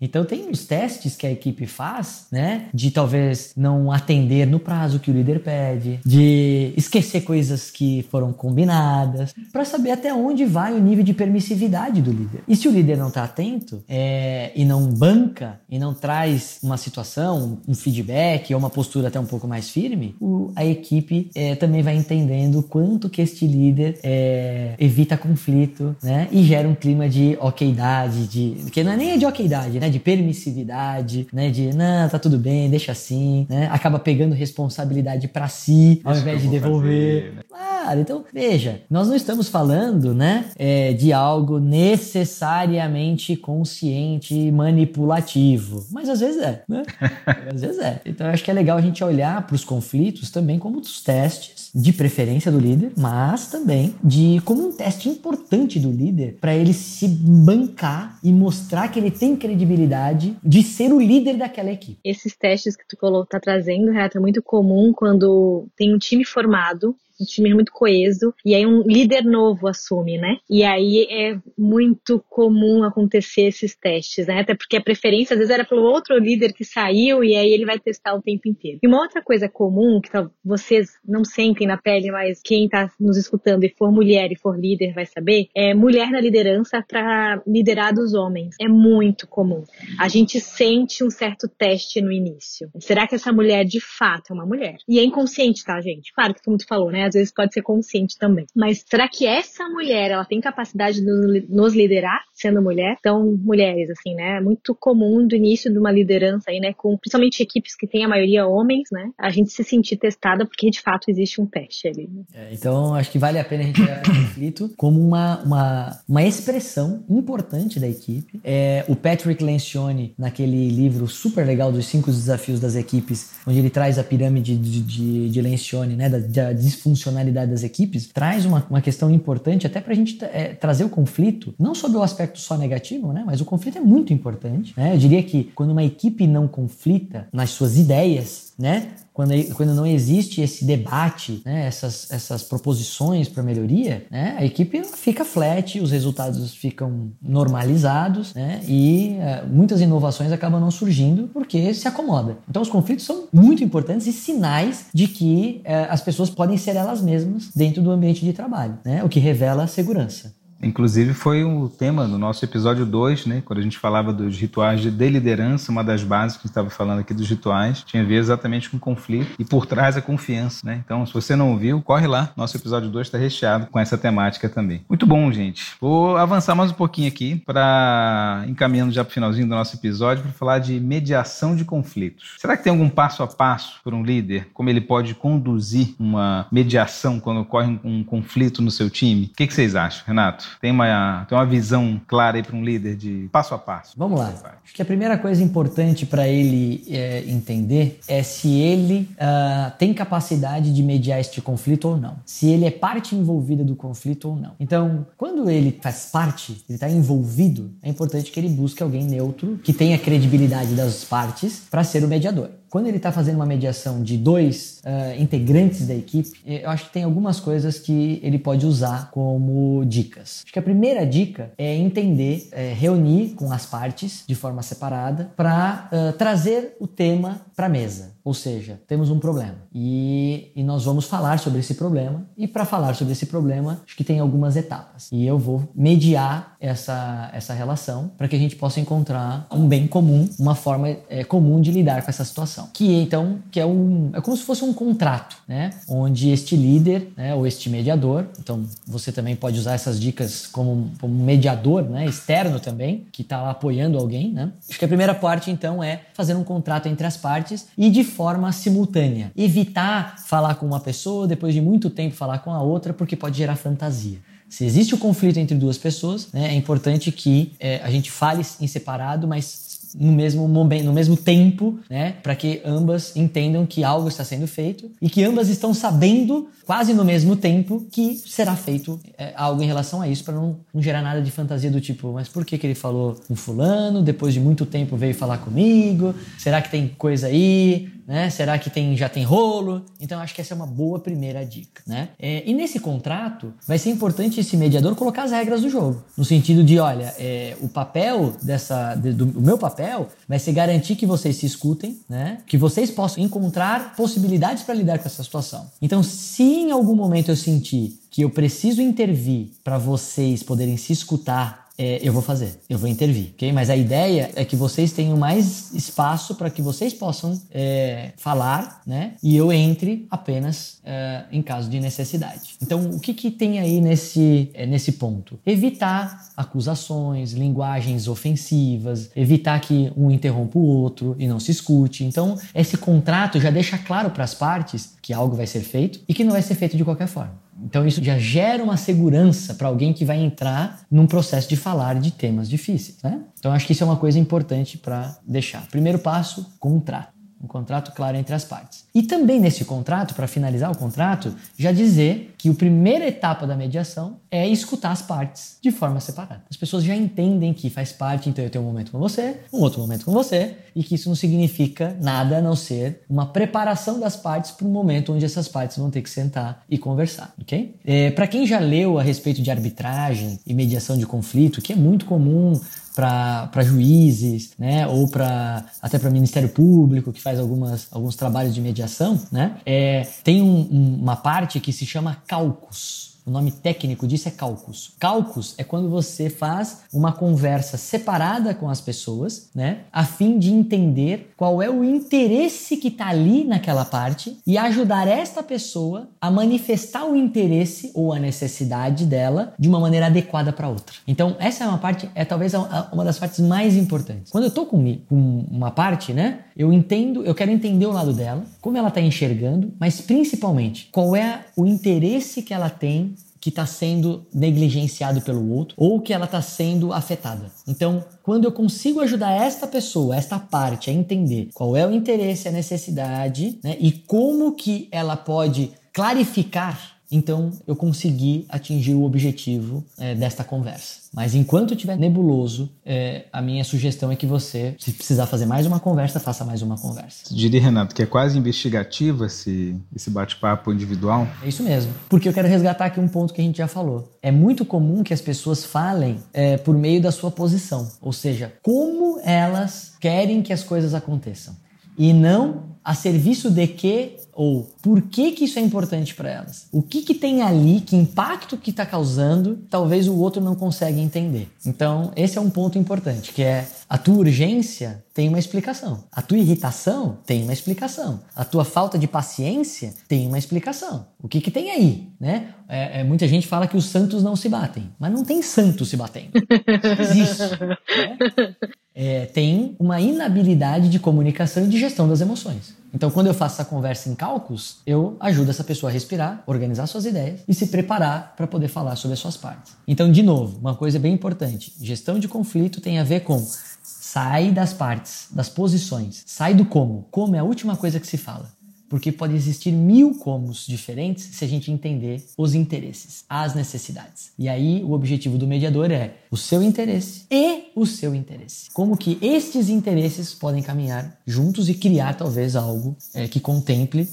Então tem os testes que a equipe faz, né? De talvez não atender no prazo que o líder pede, de esquecer coisas que foram combinadas, para saber até onde vai o nível de permissividade do líder. E se o líder não está atento é, e não banca e não traz uma situação, um feedback ou uma postura até um pouco mais firme, o, a equipe é, também vai entendendo quanto que este líder é, evita conflito, né? E gera um clima de okeidade, de que não é nem de okeidade, né? De permissividade, né? De, não, tá tudo bem, deixa assim, né? Acaba pegando responsabilidade para si, ao Isso invés de devolver. Fazer, né? Claro, então, veja, nós não estamos falando, né? É, de algo necessariamente consciente e manipulativo. Mas às vezes é, né? às vezes é. Então eu acho que é legal a gente olhar para os conflitos também como os testes de preferência do líder, mas também de como um teste importante do líder para ele se bancar e mostrar que ele tem credibilidade de ser o líder daquela equipe. Esses testes que tu tá trazendo, Renato, é muito comum quando tem um time formado um time muito coeso, e aí um líder novo assume, né? E aí é muito comum acontecer esses testes, né? Até porque a preferência às vezes era pelo outro líder que saiu e aí ele vai testar o tempo inteiro. E uma outra coisa comum, que vocês não sentem na pele, mas quem está nos escutando e for mulher e for líder vai saber, é mulher na liderança para liderar dos homens. É muito comum. A gente sente um certo teste no início. Será que essa mulher de fato é uma mulher? E é inconsciente, tá, gente? Claro que tu falou, né? Às vezes pode ser consciente também. Mas será que essa mulher, ela tem capacidade de nos liderar sendo mulher? Então, mulheres, assim, né? É muito comum do início de uma liderança aí, né? Com principalmente equipes que tem a maioria homens, né? A gente se sentir testada porque de fato existe um teste ali. Né? É, então, acho que vale a pena a gente olhar o conflito como uma, uma, uma expressão importante da equipe. É, o Patrick Lencioni, naquele livro super legal dos cinco desafios das equipes, onde ele traz a pirâmide de, de, de Lencioni, né? Da, da disfunção funcionalidade das equipes, traz uma, uma questão importante até para a gente é, trazer o conflito, não sobre o aspecto só negativo, né? Mas o conflito é muito importante, né? Eu diria que quando uma equipe não conflita nas suas ideias, né? Quando, quando não existe esse debate, né? essas, essas proposições para melhoria, né? a equipe fica flat, os resultados ficam normalizados né? e uh, muitas inovações acabam não surgindo porque se acomoda. Então, os conflitos são muito importantes e sinais de que uh, as pessoas podem ser elas mesmas dentro do ambiente de trabalho, né? o que revela segurança. Inclusive foi o tema do nosso episódio 2, né? Quando a gente falava dos rituais de liderança, uma das bases que a gente estava falando aqui dos rituais, tinha a ver exatamente com conflito e por trás a confiança, né? Então, se você não ouviu, corre lá. Nosso episódio 2 está recheado com essa temática também. Muito bom, gente. Vou avançar mais um pouquinho aqui para encaminhando já para o finalzinho do nosso episódio para falar de mediação de conflitos. Será que tem algum passo a passo para um líder, como ele pode conduzir uma mediação quando ocorre um, um conflito no seu time? O que, que vocês acham, Renato? Tem uma, tem uma visão clara aí para um líder de passo a passo? Vamos lá. Acho que a primeira coisa importante para ele é, entender é se ele uh, tem capacidade de mediar este conflito ou não. Se ele é parte envolvida do conflito ou não. Então, quando ele faz parte, ele está envolvido, é importante que ele busque alguém neutro, que tenha credibilidade das partes, para ser o mediador. Quando ele está fazendo uma mediação de dois uh, integrantes da equipe, eu acho que tem algumas coisas que ele pode usar como dicas. Acho que a primeira dica é entender, é, reunir com as partes de forma separada para uh, trazer o tema para a mesa. Ou seja, temos um problema e, e nós vamos falar sobre esse problema. E para falar sobre esse problema, acho que tem algumas etapas. E eu vou mediar essa, essa relação para que a gente possa encontrar um bem comum, uma forma é, comum de lidar com essa situação. Que então que é um é como se fosse um contrato, né? Onde este líder, né, ou este mediador, então você também pode usar essas dicas como, como mediador, né, externo também, que está apoiando alguém, né? Acho que a primeira parte então é fazer um contrato entre as partes e de forma simultânea. Evitar falar com uma pessoa, depois de muito tempo falar com a outra, porque pode gerar fantasia. Se existe o conflito entre duas pessoas, né, é importante que é, a gente fale em separado, mas no mesmo momento, no mesmo tempo, né, para que ambas entendam que algo está sendo feito e que ambas estão sabendo quase no mesmo tempo que será feito é, algo em relação a isso para não, não, gerar nada de fantasia do tipo, mas por que, que ele falou com fulano, depois de muito tempo veio falar comigo? Será que tem coisa aí? Né? Será que tem, já tem rolo? Então acho que essa é uma boa primeira dica, né? É, e nesse contrato vai ser importante esse mediador colocar as regras do jogo, no sentido de, olha, é, o papel dessa, de, do o meu papel vai ser garantir que vocês se escutem, né? Que vocês possam encontrar possibilidades para lidar com essa situação. Então, se em algum momento eu sentir que eu preciso intervir para vocês poderem se escutar é, eu vou fazer, eu vou intervir, ok? Mas a ideia é que vocês tenham mais espaço para que vocês possam é, falar, né? E eu entre apenas é, em caso de necessidade. Então, o que, que tem aí nesse, é, nesse ponto? Evitar acusações, linguagens ofensivas, evitar que um interrompa o outro e não se escute. Então, esse contrato já deixa claro para as partes que algo vai ser feito e que não vai ser feito de qualquer forma. Então isso já gera uma segurança para alguém que vai entrar num processo de falar de temas difíceis, né? Então acho que isso é uma coisa importante para deixar. Primeiro passo, contrato um contrato claro entre as partes. E também nesse contrato, para finalizar o contrato, já dizer que a primeira etapa da mediação é escutar as partes de forma separada. As pessoas já entendem que faz parte, então eu tenho um momento com você, um outro momento com você, e que isso não significa nada a não ser uma preparação das partes para um momento onde essas partes vão ter que sentar e conversar, ok? É, para quem já leu a respeito de arbitragem e mediação de conflito, que é muito comum para juízes, né, ou para até para Ministério Público que faz algumas, alguns trabalhos de mediação, né, é, tem um, um, uma parte que se chama cálculos. O nome técnico disso é cálculos. Cálculos é quando você faz uma conversa separada com as pessoas, né, a fim de entender qual é o interesse que está ali naquela parte e ajudar esta pessoa a manifestar o interesse ou a necessidade dela de uma maneira adequada para outra. Então, essa é uma parte, é talvez uma das partes mais importantes. Quando eu estou com, com uma parte, né, eu entendo, eu quero entender o lado dela, como ela está enxergando, mas principalmente qual é o interesse que ela tem que está sendo negligenciado pelo outro ou que ela está sendo afetada. Então, quando eu consigo ajudar esta pessoa, esta parte, a entender qual é o interesse, a necessidade, né, e como que ela pode clarificar então eu consegui atingir o objetivo é, desta conversa. Mas enquanto estiver nebuloso, é, a minha sugestão é que você, se precisar fazer mais uma conversa, faça mais uma conversa. Diria, Renato, que é quase investigativo esse, esse bate-papo individual? É isso mesmo. Porque eu quero resgatar aqui um ponto que a gente já falou. É muito comum que as pessoas falem é, por meio da sua posição, ou seja, como elas querem que as coisas aconteçam. E não a serviço de que ou por que, que isso é importante para elas? O que, que tem ali, que impacto que está causando, talvez o outro não consegue entender. Então, esse é um ponto importante, que é a tua urgência tem uma explicação. A tua irritação tem uma explicação. A tua falta de paciência tem uma explicação. O que, que tem aí? Né? É, é, muita gente fala que os santos não se batem, mas não tem santo se batendo. Existe. Né? É, tem uma inabilidade de comunicação e de gestão das emoções. Então, quando eu faço essa conversa em cálculos, eu ajudo essa pessoa a respirar, organizar suas ideias e se preparar para poder falar sobre as suas partes. Então, de novo, uma coisa bem importante: gestão de conflito tem a ver com sai das partes, das posições, sai do como. Como é a última coisa que se fala porque pode existir mil comos diferentes se a gente entender os interesses, as necessidades. E aí o objetivo do mediador é o seu interesse e o seu interesse. Como que estes interesses podem caminhar juntos e criar talvez algo é, que contemple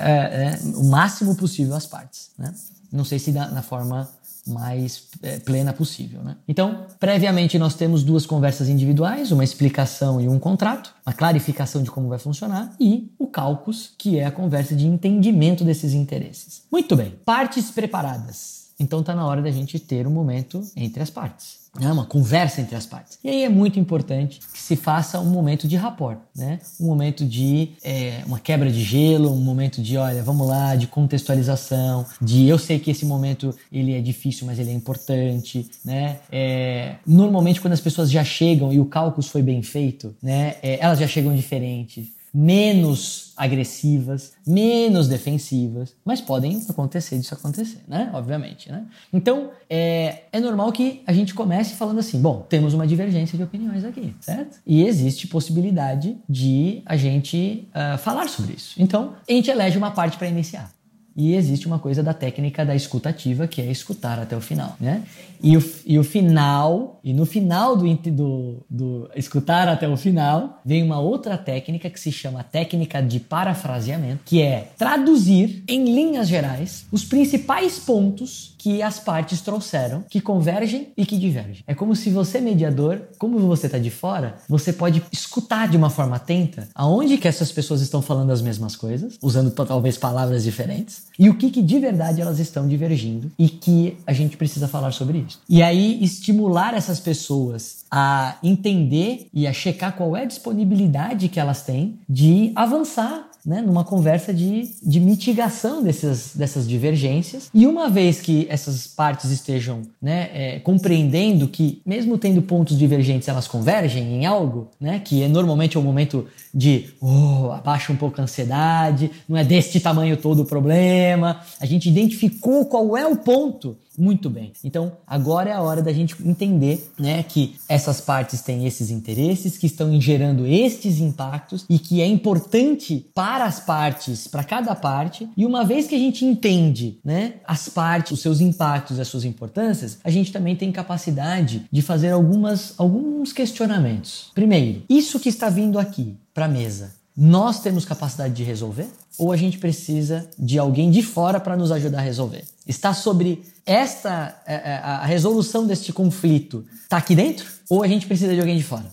é, é, o máximo possível as partes. Né? Não sei se da, na forma mais é, plena possível. Né? Então, previamente nós temos duas conversas individuais, uma explicação e um contrato, uma clarificação de como vai funcionar e o cálculos, que é a conversa de entendimento desses interesses. Muito bem, partes preparadas. Então está na hora da gente ter um momento entre as partes. É uma conversa entre as partes. E aí é muito importante que se faça um momento de rapport, né? Um momento de é, uma quebra de gelo, um momento de, olha, vamos lá, de contextualização, de eu sei que esse momento ele é difícil, mas ele é importante, né? É, normalmente quando as pessoas já chegam e o cálculo foi bem feito, né? É, elas já chegam diferentes menos agressivas, menos defensivas, mas podem acontecer disso acontecer, né? Obviamente, né? Então, é, é normal que a gente comece falando assim, bom, temos uma divergência de opiniões aqui, certo? E existe possibilidade de a gente uh, falar sobre isso. Então, a gente elege uma parte para iniciar. E existe uma coisa da técnica da escutativa, que é escutar até o final, né? E o, e o final, e no final do, do, do escutar até o final, vem uma outra técnica que se chama técnica de parafraseamento, que é traduzir em linhas gerais os principais pontos que as partes trouxeram, que convergem e que divergem. É como se você, mediador, como você está de fora, você pode escutar de uma forma atenta aonde que essas pessoas estão falando as mesmas coisas, usando talvez palavras diferentes, e o que, que de verdade elas estão divergindo e que a gente precisa falar sobre isso. E aí estimular essas pessoas a entender e a checar qual é a disponibilidade que elas têm de avançar né, numa conversa de, de mitigação dessas, dessas divergências. E uma vez que essas partes estejam né, é, compreendendo que, mesmo tendo pontos divergentes, elas convergem em algo, né, que é normalmente é o momento de oh, abaixa um pouco a ansiedade, não é deste tamanho todo o problema, a gente identificou qual é o ponto muito bem. Então, agora é a hora da gente entender, né, que essas partes têm esses interesses, que estão gerando estes impactos e que é importante para as partes, para cada parte. E uma vez que a gente entende, né, as partes, os seus impactos, as suas importâncias, a gente também tem capacidade de fazer algumas alguns questionamentos. Primeiro, isso que está vindo aqui para a mesa, nós temos capacidade de resolver? Ou a gente precisa de alguém de fora para nos ajudar a resolver? Está sobre esta é, é, a resolução deste conflito está aqui dentro? Ou a gente precisa de alguém de fora?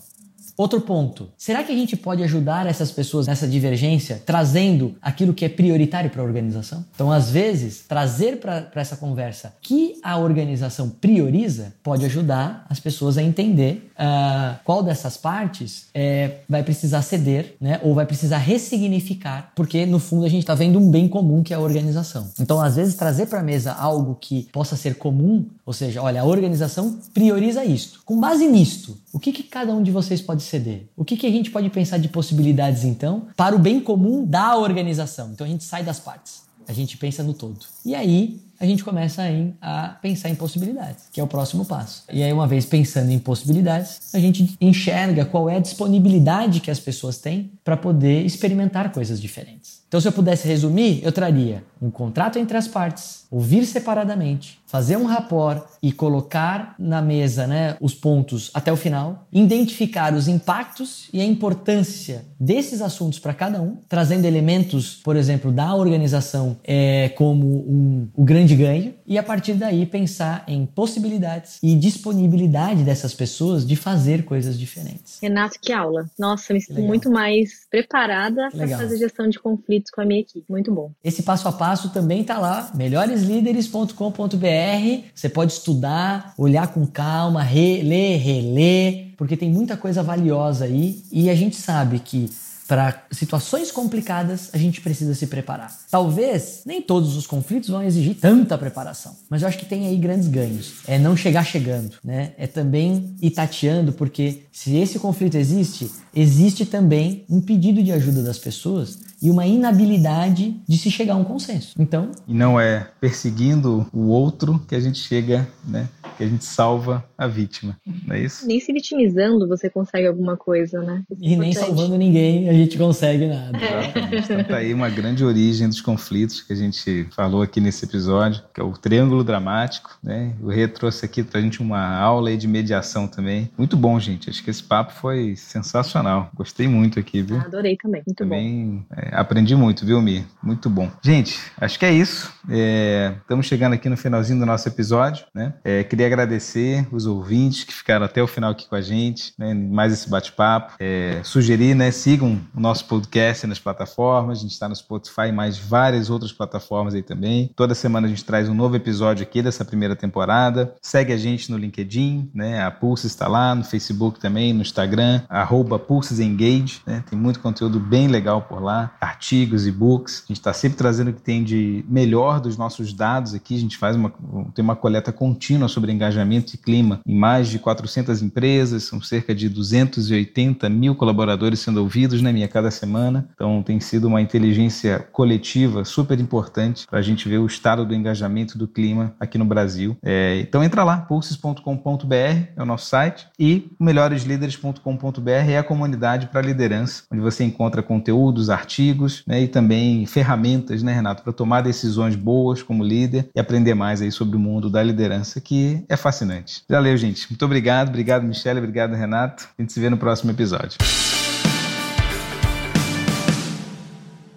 Outro ponto. Será que a gente pode ajudar essas pessoas nessa divergência trazendo aquilo que é prioritário para a organização? Então, às vezes, trazer para essa conversa que a organização prioriza pode ajudar as pessoas a entender uh, qual dessas partes é, vai precisar ceder, né? Ou vai precisar ressignificar, porque no fundo a gente está vendo um bem comum que é a organização. Então, às vezes, trazer para a mesa algo que possa ser comum, ou seja, olha, a organização prioriza isto. Com base nisto, o que, que cada um de vocês pode O que, que a gente pode pensar de possibilidades, então, para o bem comum da organização? Então a gente sai das partes, a gente pensa no todo. E aí a gente começa a pensar em possibilidades, que é o próximo passo. E aí, uma vez pensando em possibilidades, a gente enxerga qual é a disponibilidade que as pessoas têm para poder experimentar coisas diferentes. Então, se eu pudesse resumir, eu traria um contrato entre as partes, ouvir separadamente, fazer um rapport e colocar na mesa né, os pontos até o final, identificar os impactos e a importância desses assuntos para cada um, trazendo elementos, por exemplo, da organização é, como um, o grande ganho, e a partir daí pensar em possibilidades e disponibilidade dessas pessoas de fazer coisas diferentes. Renato, que aula! Nossa, me sinto muito mais preparada para fazer gestão de conflitos com a minha equipe. Muito bom. Esse passo a passo também está lá, melhoreslíderes.com.br. Você pode estudar, olhar com calma, reler, reler, porque tem muita coisa valiosa aí e a gente sabe que para situações complicadas, a gente precisa se preparar. Talvez nem todos os conflitos vão exigir tanta preparação, mas eu acho que tem aí grandes ganhos. É não chegar chegando, né? É também ir tateando, porque se esse conflito existe, existe também um pedido de ajuda das pessoas e uma inabilidade de se chegar a um consenso. Então, e não é perseguindo o outro que a gente chega, né? que a gente salva a vítima, não é isso? Nem se vitimizando você consegue alguma coisa, né? Isso é e nem salvando ninguém a gente consegue nada. Exatamente. Então tá aí uma grande origem dos conflitos que a gente falou aqui nesse episódio, que é o triângulo dramático, né? O Rê trouxe aqui pra gente uma aula de mediação também. Muito bom, gente. Acho que esse papo foi sensacional. Gostei muito aqui, viu? Ah, adorei também. Muito também, bom. É, aprendi muito, viu, Mi? Muito bom. Gente, acho que é isso. É, estamos chegando aqui no finalzinho do nosso episódio, né? É, queria agradecer os ouvintes que ficaram até o final aqui com a gente, né? Mais esse bate-papo. É, sugerir, né? Sigam o nosso podcast nas plataformas. A gente está no Spotify mais várias outras plataformas aí também. Toda semana a gente traz um novo episódio aqui dessa primeira temporada. Segue a gente no LinkedIn, né? A Pulse está lá, no Facebook também, no Instagram, arroba PulsesEngage, né? Tem muito conteúdo bem legal por lá, artigos, e-books. A gente está sempre trazendo o que tem de melhor dos nossos dados aqui. A gente faz uma, tem uma coleta contínua sobre engajamento e clima em mais de 400 empresas, são cerca de 280 mil colaboradores sendo ouvidos, né, minha cada semana. Então tem sido uma inteligência coletiva super importante para a gente ver o estado do engajamento do clima aqui no Brasil. É, então entra lá, pulses.com.br é o nosso site e melhoreslíderes.com.br é a comunidade para liderança, onde você encontra conteúdos, artigos né, e também ferramentas, né, Renato, para tomar decisões boas como líder e aprender mais aí sobre o mundo da liderança, que é fascinante. Já leu, gente. Muito obrigado, obrigado, Michele, obrigado, Renato. A gente se vê no próximo episódio.